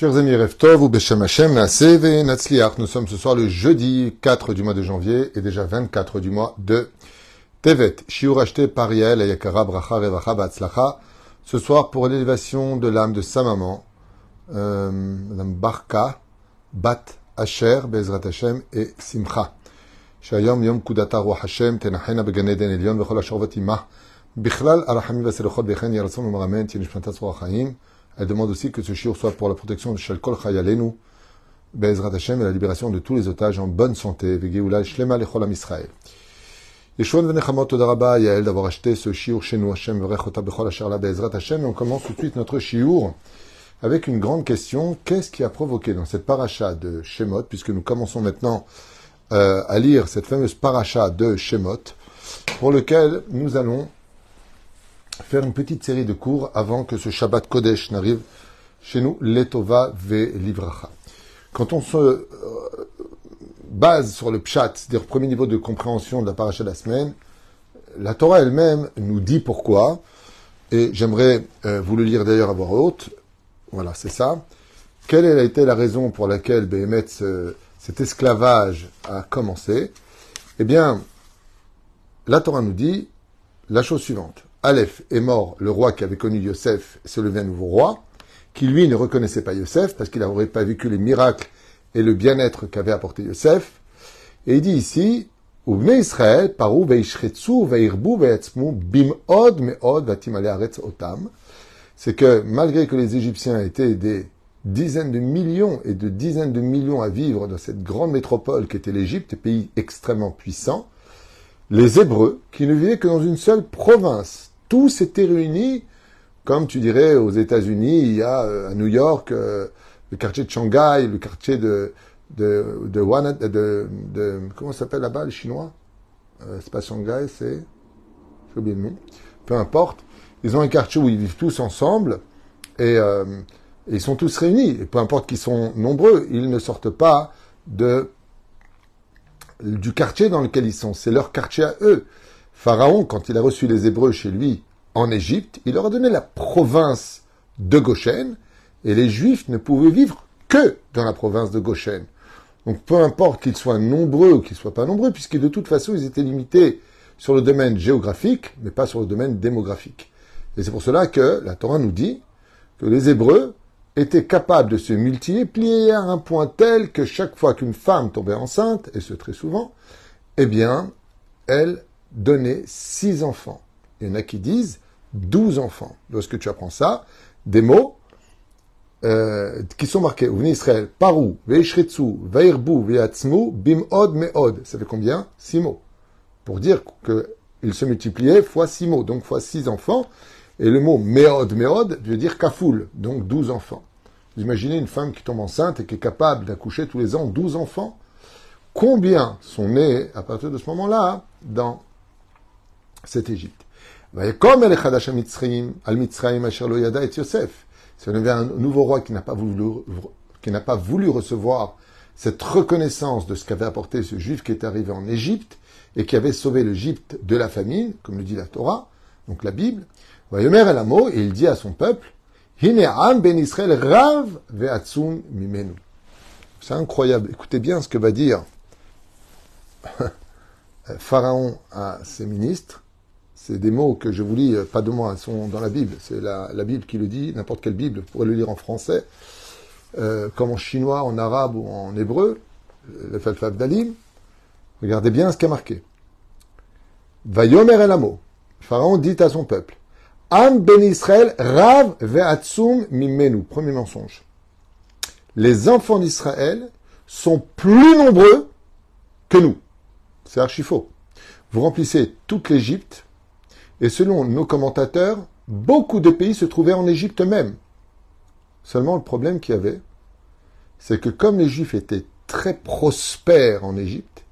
Chers amis, Reftov ou Beshem Hashem, Naaseve, Natsliach, nous sommes ce soir le jeudi 4 du mois de janvier et déjà 24 du mois de Tevet. Shiur acheté par Yael, Ayakara, Bracha, Revacha, Batzlacha. Ce soir pour l'élévation de l'âme de sa maman, euh, Madame Barka, Bat Asher, Bezrat Hashem et Simcha. שהיום יום כודתה רוח השם, תנחנה בגן עדן עליון וכל השורבות עמה. בכלל, הרחמים והסליחות וכן יהי רצון ומרמן, תהיה נשמתה צרור החיים. elle demande aussi que ce shiur soit pour la protection de Shalkol Chayalenu, Be'ezrat Hashem et la libération de tous les otages en bonne santé. Vegeoula Shlema Lechol Am Israël. Yeshua Venechamot Todaraba Yael d'avoir acheté ce shiur chez nous, Hashem Verechota Bechol Asher La Be'ezrat Hashem. Et on commence tout de suite notre shiur avec une grande question. Qu'est-ce qui a provoqué dans cette paracha de Shemot, puisque nous commençons maintenant euh, à lire cette fameuse paracha de Shemot, pour lequel nous allons faire une petite série de cours avant que ce Shabbat Kodesh n'arrive chez nous, Letova ve Livracha. Quand on se euh, base sur le Pshat, c'est-à-dire premier niveau de compréhension de la paracha de la semaine, la Torah elle-même nous dit pourquoi, et j'aimerais euh, vous le lire d'ailleurs à voix haute. Voilà, c'est ça. Quelle a été la raison pour laquelle Béhémet, cet esclavage a commencé? Eh bien, la Torah nous dit la chose suivante. Aleph est mort, le roi qui avait connu Yosef, se levé un nouveau roi, qui lui ne reconnaissait pas Yosef parce qu'il n'aurait pas vécu les miracles et le bien-être qu'avait apporté Yosef. Et il dit ici, Israël, paru veishretsu veirbu ve'etzmu bim'od me'od otam? C'est que malgré que les Égyptiens étaient des dizaines de millions et de dizaines de millions à vivre dans cette grande métropole qui était l'Égypte, pays extrêmement puissant, les Hébreux, qui ne vivaient que dans une seule province, tous étaient réunis, comme tu dirais aux États-Unis, il y a euh, à New York euh, le quartier de Shanghai, le quartier de de de, comment s'appelle là-bas les Chinois? Euh, C'est pas Shanghai, c'est j'ai oublié le nom. Peu importe, ils ont un quartier où ils vivent tous ensemble et et ils sont tous réunis. Et peu importe qu'ils sont nombreux, ils ne sortent pas de du quartier dans lequel ils sont. C'est leur quartier à eux. Pharaon, quand il a reçu les Hébreux chez lui en Égypte, il leur a donné la province de Goshen, et les Juifs ne pouvaient vivre que dans la province de Goshen. Donc peu importe qu'ils soient nombreux ou qu'ils soient pas nombreux, puisque de toute façon ils étaient limités sur le domaine géographique, mais pas sur le domaine démographique. Et c'est pour cela que la Torah nous dit que les Hébreux étaient capables de se multiplier à un point tel que chaque fois qu'une femme tombait enceinte, et ce très souvent, eh bien, elle donnait six enfants. Il y en a qui disent douze enfants. Lorsque tu apprends ça, des mots euh, qui sont marqués. Vous venez Israël, Parou, Veishretsu, Vairbu, Veatzmu, Bimod, Meod. Ça fait combien? Six mots. Pour dire qu'il se multipliait fois six mots, donc fois six enfants. Et le mot Meod, Meod veut dire Kafoul, donc douze enfants. Vous imaginez une femme qui tombe enceinte et qui est capable d'accoucher tous les ans douze enfants Combien sont nés à partir de ce moment-là dans cette Égypte Comme el Chadash al Mitzrayim asher lo yada et Yosef. Si on avait un nouveau roi qui n'a pas voulu, qui n'a pas voulu recevoir cette reconnaissance de ce qu'avait apporté ce juif qui est arrivé en Égypte et qui avait sauvé l'Égypte de la famine, comme le dit la Torah, donc la Bible, Vayomer el Amo, et il dit à son peuple, Hine am ben Israël rav ve'atzum mimenu. C'est incroyable. Écoutez bien ce que va dire Pharaon à ses ministres. C'est des mots que je vous lis, euh, pas de moi, ils sont dans la Bible. C'est la, Bible qui le dit, n'importe quelle Bible, vous pourrez le lire en français, euh, comme en chinois, en arabe ou en hébreu, le Falfab Dalim. Regardez bien ce qui a marqué. Vayomer el Amo. Pharaon dit à son peuple, Am ben Israël rav ve'atsum mimenu. Premier mensonge. Les enfants d'Israël sont plus nombreux que nous. C'est archi faux. Vous remplissez toute l'Égypte, et selon nos commentateurs, beaucoup de pays se trouvaient en Égypte même. Seulement, le problème qu'il y avait, c'est que comme les Juifs étaient très prospères en Égypte,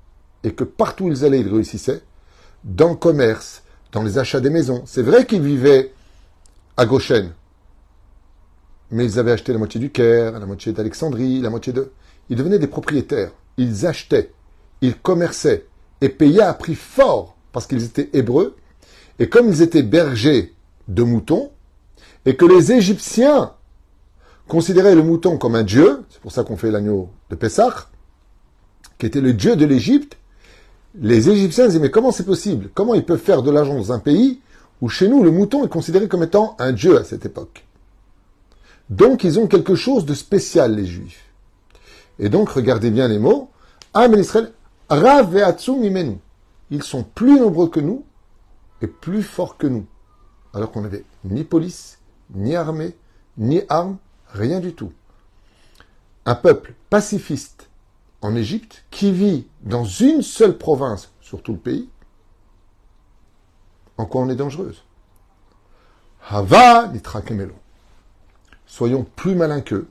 et que partout où ils allaient, ils réussissaient, dans le commerce, dans les achats des maisons, c'est vrai qu'ils vivaient à Goshen, mais ils avaient acheté la moitié du Caire, la moitié d'Alexandrie, la moitié de... Ils devenaient des propriétaires. Ils achetaient, ils commerçaient et payaient à prix fort parce qu'ils étaient hébreux. Et comme ils étaient bergers de moutons, et que les Égyptiens considéraient le mouton comme un dieu, c'est pour ça qu'on fait l'agneau de Pessah, qui était le dieu de l'Égypte, les Égyptiens disaient mais comment c'est possible? Comment ils peuvent faire de l'argent dans un pays où chez nous le mouton est considéré comme étant un dieu à cette époque? Donc ils ont quelque chose de spécial les Juifs. Et donc regardez bien les mots. Amen Israël, Rav. Ils sont plus nombreux que nous et plus forts que nous. Alors qu'on n'avait ni police, ni armée, ni armes, rien du tout. Un peuple pacifiste en Égypte qui vit dans une seule province sur tout le pays, en quoi on est dangereuse? Hava nitrakemelo. Soyons plus malins qu'eux.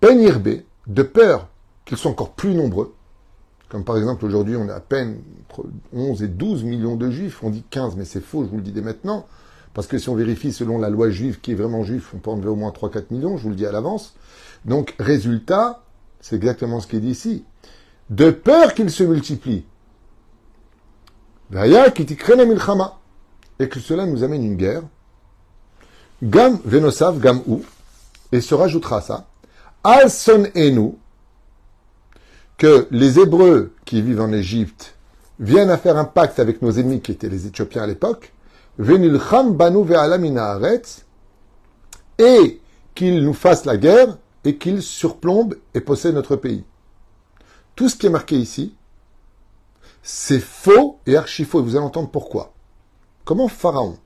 Penirbe, de peur qu'ils soient encore plus nombreux. Comme par exemple aujourd'hui, on a à peine entre 11 et 12 millions de juifs. On dit 15, mais c'est faux, je vous le dis dès maintenant. Parce que si on vérifie selon la loi juive qui est vraiment juif, on peut enlever au moins 3-4 millions, je vous le dis à l'avance. Donc, résultat, c'est exactement ce qui est dit ici. De peur qu'ils se multiplient. Et que cela nous amène une guerre. Gam venosav gam ou. Et se rajoutera ça. Al son enu. Que les Hébreux qui vivent en Égypte viennent à faire un pacte avec nos ennemis qui étaient les Éthiopiens à l'époque. Et qu'ils nous fassent la guerre et qu'il surplombe et possède notre pays. Tout ce qui est marqué ici, c'est faux et archi faux. Et vous allez entendre pourquoi. Comment Pharaon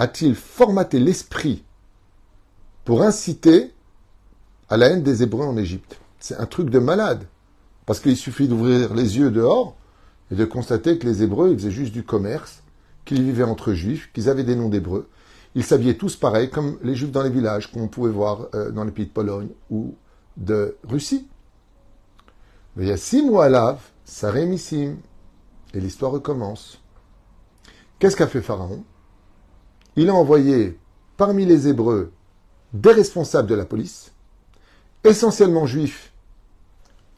a-t-il formaté l'esprit pour inciter à la haine des Hébreux en Égypte? C'est un truc de malade. Parce qu'il suffit d'ouvrir les yeux dehors et de constater que les Hébreux, ils faisaient juste du commerce, qu'ils vivaient entre juifs, qu'ils avaient des noms d'Hébreux, ils s'habillaient tous pareil, comme les juifs dans les villages qu'on pouvait voir euh, dans les pays de Pologne ou de Russie. Mais il y a six mois à lave, Sarémissim, et l'histoire recommence. Qu'est-ce qu'a fait Pharaon? Il a envoyé parmi les Hébreux des responsables de la police, essentiellement juifs,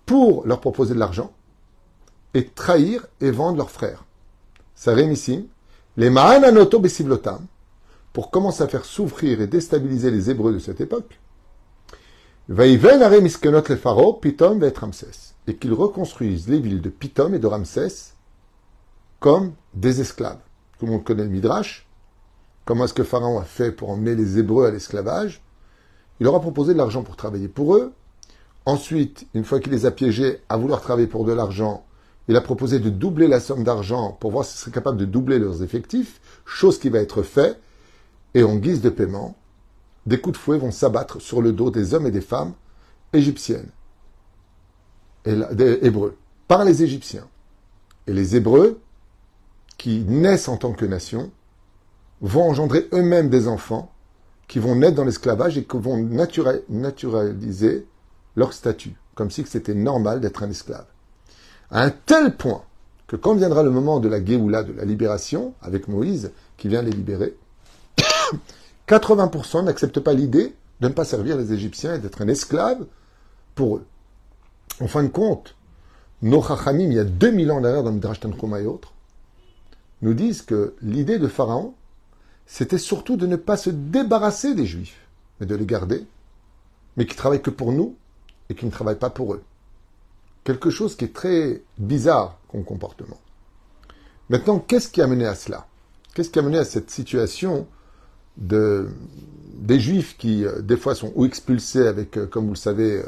pour leur proposer de l'argent et trahir et vendre leurs frères. Sarémissim, les Ma'ananoto Besivlotam, pour commencer à faire souffrir et déstabiliser les Hébreux de cette époque, Pitom et qu'ils reconstruisent les villes de Pitom et de Ramsès comme des esclaves. Tout le monde connaît le Midrash. Comment est-ce que Pharaon a fait pour emmener les Hébreux à l'esclavage? Il leur a proposé de l'argent pour travailler pour eux. Ensuite, une fois qu'il les a piégés à vouloir travailler pour de l'argent, il a proposé de doubler la somme d'argent pour voir s'ils seraient capables de doubler leurs effectifs, chose qui va être faite. Et en guise de paiement, des coups de fouet vont s'abattre sur le dos des hommes et des femmes égyptiennes, et des Hébreux, par les Égyptiens. Et les Hébreux, qui naissent en tant que nation, vont engendrer eux-mêmes des enfants qui vont naître dans l'esclavage et qui vont naturaliser leur statut, comme si c'était normal d'être un esclave. À un tel point que quand viendra le moment de la Géoula, de la libération, avec Moïse qui vient les libérer, 80% n'acceptent pas l'idée de ne pas servir les Égyptiens et d'être un esclave pour eux. En fin de compte, nos Chachamim, il y a 2000 ans derrière dans Midrash Tanchuma et autres, nous disent que l'idée de Pharaon, c'était surtout de ne pas se débarrasser des Juifs, mais de les garder, mais qui travaillent que pour nous et qui ne travaillent pas pour eux. Quelque chose qui est très bizarre comme comportement. Maintenant, qu'est-ce qui a mené à cela? Qu'est-ce qui a mené à cette situation de, des juifs qui, euh, des fois, sont ou expulsés avec, euh, comme vous le savez,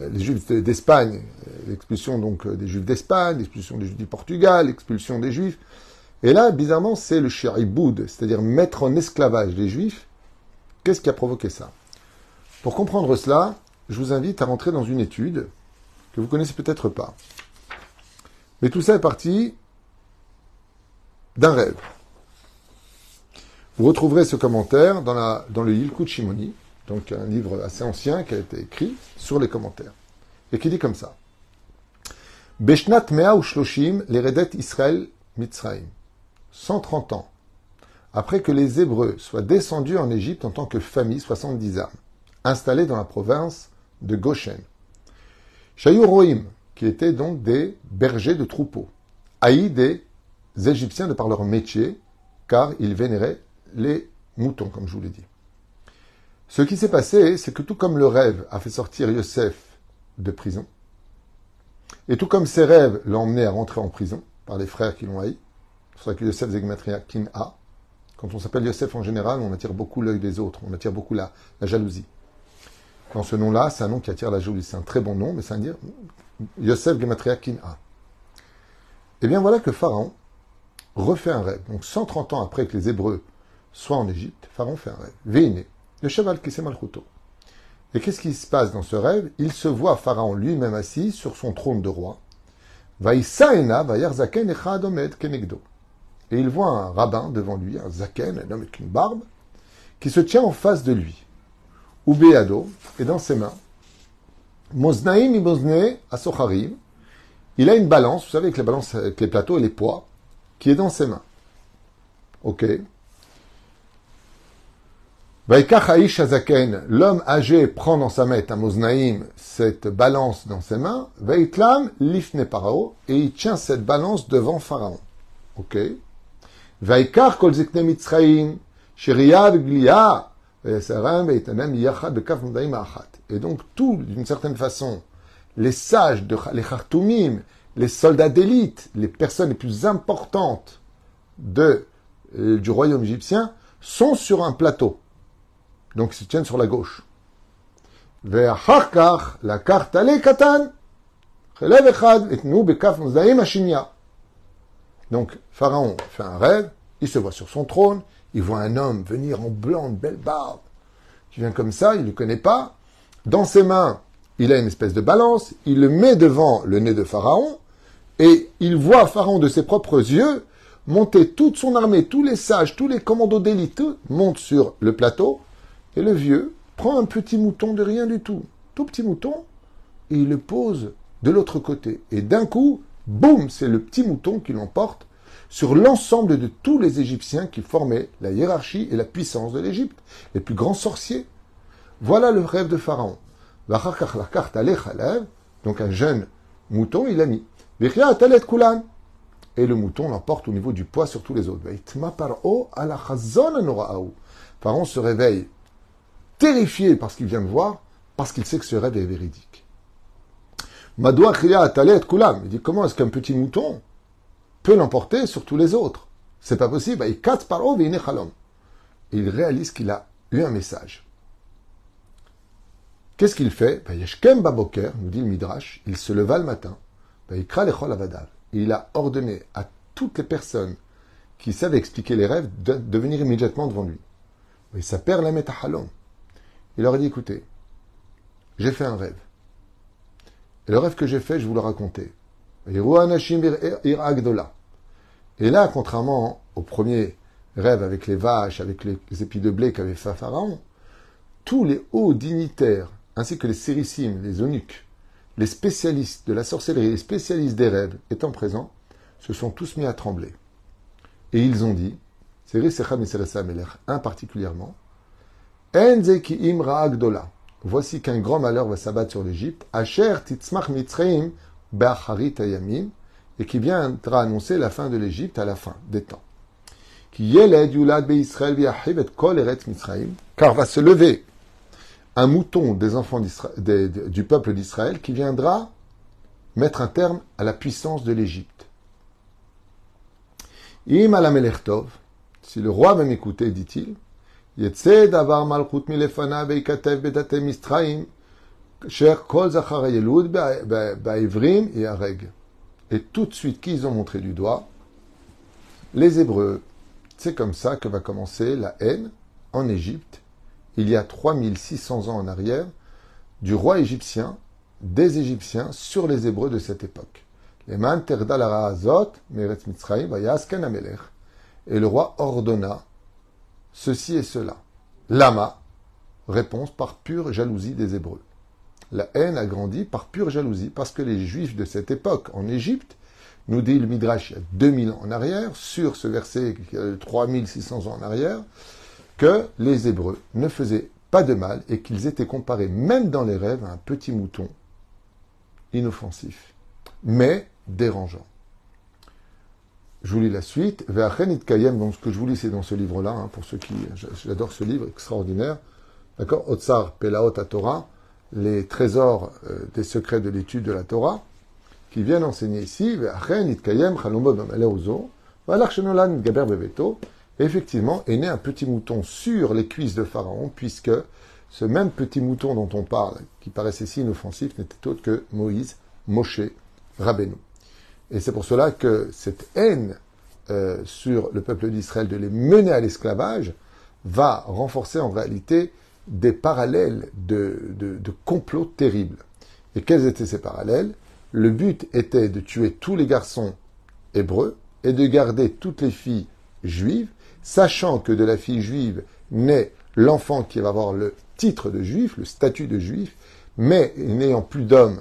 euh, les juifs d'Espagne, l'expulsion donc des juifs d'Espagne, l'expulsion des juifs du Portugal, l'expulsion des juifs. Et là, bizarrement, c'est le shariboud, c'est-à-dire mettre en esclavage les juifs. Qu'est-ce qui a provoqué ça? Pour comprendre cela, je vous invite à rentrer dans une étude que vous connaissez peut-être pas. Mais tout ça est parti d'un rêve. Vous retrouverez ce commentaire dans, le Yilkut Shimoni, donc un livre assez ancien qui a été écrit sur les commentaires, et qui dit comme ça. Beshnat Mea Ushloshim, l'Eredet Israël Mitzrayim. 130 ans après que les Hébreux soient descendus en Égypte en tant que famille, 70 âmes, installés dans la province de Goshen. Rohim, qui étaient donc des bergers de troupeaux, haïs des Égyptiens de par leur métier, car ils vénéraient les moutons, comme je vous l'ai dit. Ce qui s'est passé, c'est que tout comme le rêve a fait sortir Yosef de prison, et tout comme ses rêves l'ont emmené à rentrer en prison par les frères qui l'ont haï, c'est ça que Yosef Zegmatria Kin A, quand on s'appelle Yosef en général, on attire beaucoup l'œil des autres, on attire beaucoup la jalousie. Dans ce nom-là, c'est un nom qui attire la jalousie. C'est un très bon nom, mais ça veut dire Yosef Gematria Kin A. Eh bien voilà que Pharaon refait un rêve. Donc 130 ans après que les Hébreux soient en Égypte, Pharaon fait un rêve. Véiné, le cheval qui s'est mal couteau. Et qu'est-ce qui se passe dans ce rêve? Il se voit Pharaon lui-même assis sur son trône de roi. Et il voit un rabbin devant lui, un zaken, un homme avec une barbe, qui se tient en face de lui. Ubéado, et dans ses mains, Moznaim ibozne asocharim, il a une balance, vous savez, avec les balances, avec les plateaux et les poids, qui est dans ses mains. Ok. L'homme âgé prend dans sa main, à Moznaïm, cette balance dans ses mains. Veitlam lifne parao, et il tient cette balance devant Pharaon. Ok. Vaikar kol zikne mitzraim, shiriyad glia, et donc, tout, d'une certaine façon, les sages, de, les Khartoumim, les soldats d'élite, les personnes les plus importantes de, euh, du royaume égyptien, sont sur un plateau. Donc, ils se tiennent sur la gauche. la carte katan. Donc, Pharaon fait un rêve, il se voit sur son trône, il voit un homme venir en blanc, de belle barbe, qui vient comme ça, il ne le connaît pas. Dans ses mains, il a une espèce de balance, il le met devant le nez de Pharaon, et il voit Pharaon de ses propres yeux monter toute son armée, tous les sages, tous les commandos d'élite montent sur le plateau, et le vieux prend un petit mouton de rien du tout, tout petit mouton, et il le pose de l'autre côté. Et d'un coup, boum, c'est le petit mouton qui l'emporte sur l'ensemble de tous les Égyptiens qui formaient la hiérarchie et la puissance de l'Égypte, les plus grands sorciers. Voilà le rêve de Pharaon. Donc un jeune mouton, il a mis. Et le mouton l'emporte au niveau du poids sur tous les autres. Pharaon se réveille terrifié par ce qu'il vient de voir, parce qu'il sait que ce rêve est véridique. Il dit comment est-ce qu'un petit mouton peut l'emporter sur tous les autres. C'est pas possible. Et il réalise qu'il a eu un message. Qu'est-ce qu'il fait? Baboker, nous dit le Midrash, il se leva le matin. Il a ordonné à toutes les personnes qui savent expliquer les rêves de, venir immédiatement devant lui. Il s'appelle la Il leur a dit écoutez, j'ai fait un rêve. Et le rêve que j'ai fait, je vous le raconter. Et là, contrairement au premier rêve avec les vaches, avec les épis de blé qu'avait fait Pharaon, tous les hauts dignitaires, ainsi que les sérissimes, les eunuques, les spécialistes de la sorcellerie, les spécialistes des rêves étant présents, se sont tous mis à trembler. Et ils ont dit, un particulièrement. Voici qu'un grand malheur va s'abattre sur l'Égypte. Asher titzmach mitzreim be'acharit et qui viendra annoncer la fin de l'Égypte à la fin des temps. Car va se lever un mouton des enfants du peuple d'Israël qui viendra mettre un terme à la puissance de l'Égypte. Si le roi va m'écouter, dit-il, et tout de suite, qui ils ont montré du doigt Les Hébreux. C'est comme ça que va commencer la haine en Égypte, il y a 3600 ans en arrière, du roi égyptien, des Égyptiens sur les Hébreux de cette époque. Et le roi ordonna ceci et cela. Lama, réponse par pure jalousie des Hébreux. La haine a grandi par pure jalousie, parce que les Juifs de cette époque en Égypte, nous dit le Midrash il y a 2000 ans en arrière, sur ce verset 3600 ans en arrière, que les Hébreux ne faisaient pas de mal et qu'ils étaient comparés, même dans les rêves, à un petit mouton inoffensif, mais dérangeant. Je vous lis la suite. Kayem, donc ce que je vous lis, c'est dans ce livre-là, hein, pour ceux qui. J'adore ce livre extraordinaire. d'accord? Otsar Pelaot Torah, les trésors euh, des secrets de l'étude de la Torah, qui viennent enseigner ici, effectivement, est né un petit mouton sur les cuisses de Pharaon, puisque ce même petit mouton dont on parle, qui paraissait si inoffensif, n'était autre que Moïse, Moshe, Rabbeinu. Et c'est pour cela que cette haine euh, sur le peuple d'Israël de les mener à l'esclavage va renforcer en réalité des parallèles de, de complots terribles. Et quels étaient ces parallèles? Le but était de tuer tous les garçons hébreux et de garder toutes les filles juives, sachant que de la fille juive naît l'enfant qui va avoir le titre de juif, le statut de juif, mais n'ayant plus d'hommes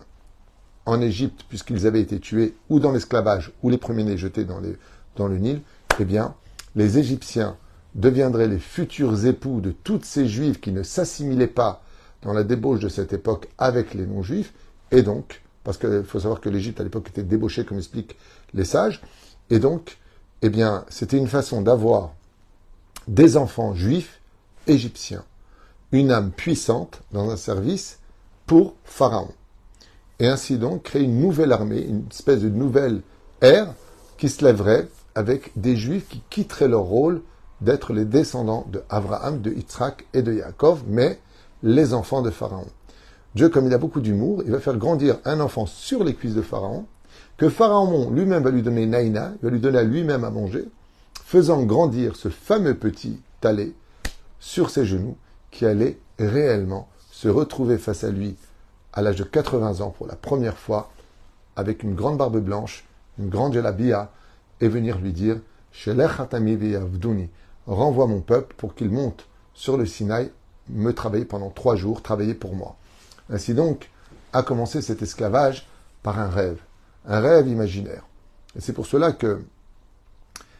en Égypte, puisqu'ils avaient été tués ou dans l'esclavage, ou les premiers-nés jetés dans, dans le Nil, eh bien, les Égyptiens deviendraient les futurs époux de toutes ces juifs qui ne s'assimilaient pas dans la débauche de cette époque avec les non-juifs, et donc, parce qu'il faut savoir que l'Égypte à l'époque était débauchée, comme expliquent les sages, et donc, eh bien, c'était une façon d'avoir des enfants juifs égyptiens, une âme puissante dans un service pour Pharaon. Et ainsi donc créer une nouvelle armée, une espèce de nouvelle ère qui se lèverait avec des juifs qui quitteraient leur rôle d'être les descendants de Abraham, de Yitzhak et de Yaakov, mais les enfants de Pharaon. Dieu, comme il a beaucoup d'humour, il va faire grandir un enfant sur les cuisses de Pharaon, que Pharaon lui-même va lui donner Naïna, il va lui donner à lui-même à manger, faisant grandir ce fameux petit talé sur ses genoux, qui allait réellement se retrouver face à lui à l'âge de 80 ans pour la première fois, avec une grande barbe blanche, une grande gelabia, et venir lui dire renvoie mon peuple pour qu'il monte sur le Sinaï, me travailler pendant trois jours, travailler pour moi. Ainsi donc a commencé cet esclavage par un rêve, un rêve imaginaire. Et c'est pour cela que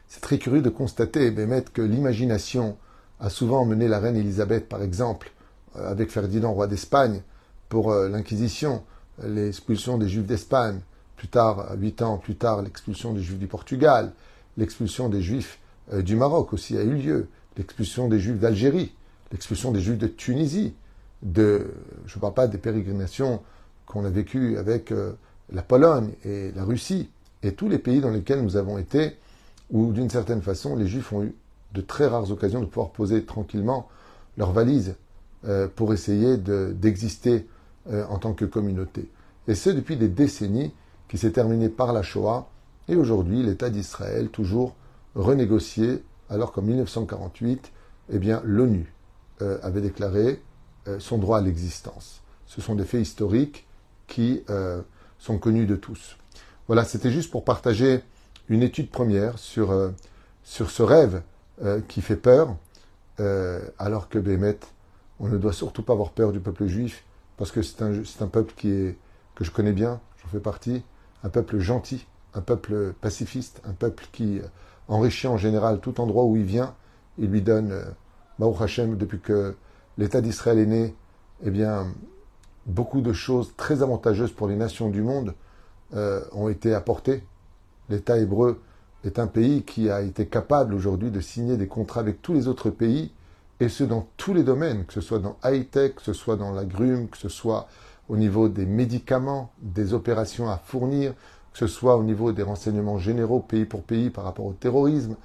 c'est très curieux de constater, Bémet, que l'imagination a souvent mené la reine Élisabeth, par exemple, euh, avec Ferdinand, roi d'Espagne, pour euh, l'Inquisition, l'expulsion des Juifs d'Espagne, plus tard, huit ans plus tard, l'expulsion des Juifs du Portugal, l'expulsion des Juifs euh, du Maroc aussi a eu lieu, l'expulsion des Juifs d'Algérie, l'expulsion des Juifs de Tunisie, de, je ne parle pas des pérégrinations qu'on a vécues avec euh, la Pologne et la Russie, et tous les pays dans lesquels nous avons été, où d'une certaine façon les Juifs ont eu de très rares occasions de pouvoir poser tranquillement leurs valises pour essayer d'exister euh, en tant que communauté. Et c'est depuis des décennies qui s'est terminé par la Shoah, et aujourd'hui l'État d'Israël toujours renégocié, alors qu'en 1948, eh bien, l'ONU euh, avait déclaré euh, son droit à l'existence. Ce sont des faits historiques qui sont connus de tous. Voilà, c'était juste pour partager une étude première sur, ce rêve qui fait peur, alors que Bémet, on ne doit surtout pas avoir peur du peuple juif, parce que c'est un, un, peuple qui est, que je connais bien, j'en fais partie, un peuple gentil, un peuple pacifiste, un peuple qui enrichit en général tout endroit où il vient, il lui donne, euh, Hashem, depuis que l'État d'Israël est né, eh bien, beaucoup de choses très avantageuses pour les nations du monde euh, ont été apportées. L'État hébreu est un pays qui a été capable aujourd'hui de signer des contrats avec tous les autres pays et ce dans tous les domaines, que ce soit dans high-tech, que ce soit dans la grume, que ce soit au niveau des médicaments, des opérations à fournir, ce soit au niveau des renseignements généraux pays pour pays par rapport au terrorisme,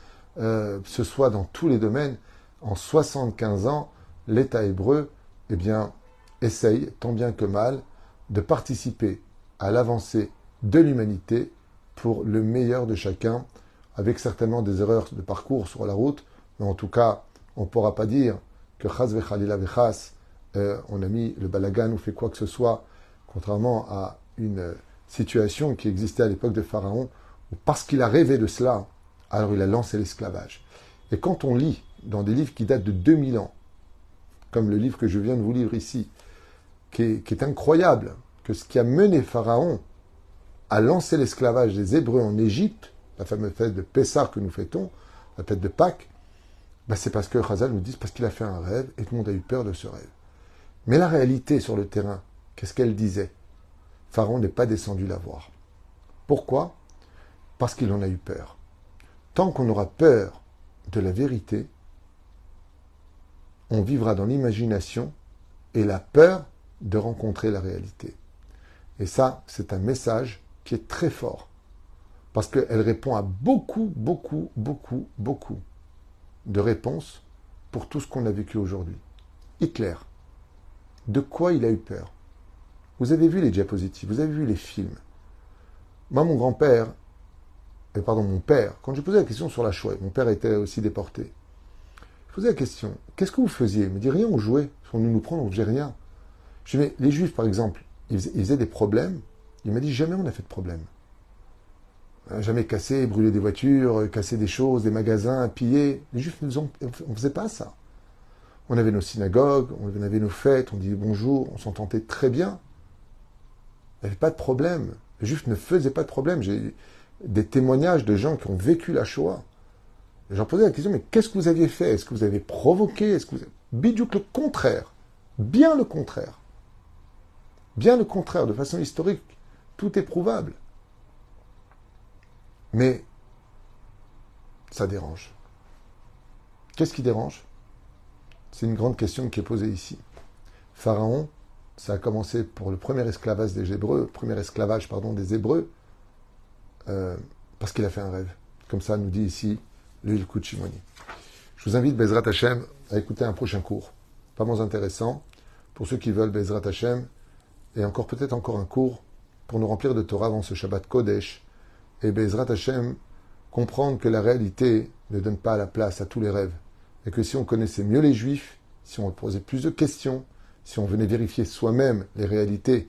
euh, ce soit dans tous les domaines, en 75 ans, l'État hébreu, eh bien, essaye, tant bien que mal, de participer à l'avancée de l'humanité pour le meilleur de chacun, avec certainement des erreurs de parcours sur la route, mais en tout cas, on ne pourra pas dire que Chaz vechalila vechas, euh, on a mis le balagan ou fait quoi que ce soit, contrairement à une situation qui existait à l'époque de Pharaon, où parce qu'il a rêvé de cela, alors il a lancé l'esclavage. Et quand on lit dans des livres qui datent de 2000 ans, comme le livre que je viens de vous lire ici, qui est, incroyable, que ce qui a mené Pharaon à lancer l'esclavage des Hébreux en Égypte, la fameuse fête de Pessah que nous fêtons, la fête de Pâques, ben, c'est parce que Khazal nous dit parce qu'il a fait un rêve et tout le monde a eu peur de ce rêve. Mais la réalité sur le terrain, qu'est-ce qu'elle disait? Pharaon n'est pas descendu la voir. Pourquoi? Parce qu'il en a eu peur. Tant qu'on aura peur de la vérité, on vivra dans l'imagination et la peur de rencontrer la réalité. Et ça, c'est un message qui est très fort. Parce qu'elle répond à beaucoup, beaucoup, beaucoup, beaucoup de réponses pour tout ce qu'on a vécu aujourd'hui. Hitler, de quoi il a eu peur? Vous avez vu les diapositives, vous avez vu les films. Moi, mon grand-père, euh, pardon, mon père, quand je posais la question sur la Shoah, mon père était aussi déporté. Je posais la question, qu'est-ce que vous faisiez? Il me dit rien, on jouait. On nous nous prend, on faisait rien. Je dis, mais les juifs, par exemple, ils faisaient, des problèmes. Il m'a dit, jamais on n'a fait de problème. Jamais cassé, brûlé des voitures, cassé des choses, des magasins, pillé. Les juifs, on ne faisait pas ça. On avait nos synagogues, on avait nos fêtes, on disait bonjour, on s'entendait très bien. Il n'y avait pas de problème. Les juifs ne faisaient pas de problème. J'ai des témoignages de gens qui ont vécu la Shoah. J'en posais la question, mais qu'est-ce que vous aviez fait? Est-ce que vous avez provoqué? Est-ce que vous Bidiouk le contraire. Bien le contraire. Bien le contraire, de façon historique. Tout est prouvable. Mais ça dérange. Qu'est-ce qui dérange? C'est une grande question qui est posée ici. Pharaon, ça a commencé pour le premier esclavage des Hébreux, premier esclavage pardon des Hébreux, euh, parce qu'il a fait un rêve. Comme ça nous dit ici le Ilkut Shimoni. Je vous invite, Bezrat Hashem, à écouter un prochain cours, pas moins intéressant, pour ceux qui veulent Bezrat Hashem, et encore peut-être encore un cours pour nous remplir de Torah avant ce Shabbat Kodesh, et Bezrat Hashem, comprendre que la réalité ne donne pas la place à tous les rêves, et que si on connaissait mieux les Juifs, si on posait plus de questions, si on venait vérifier soi-même les réalités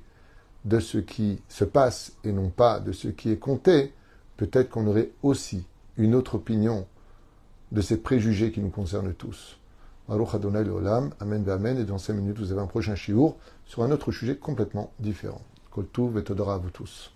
de ce qui se passe et non pas de ce qui est compté, peut-être qu'on aurait aussi une autre opinion de ces préjugés qui nous concernent tous. Baruch Adonai Amen Amen, et dans 5 minutes vous avez un prochain shiur sur un autre sujet complètement différent. Kol et à vous tous.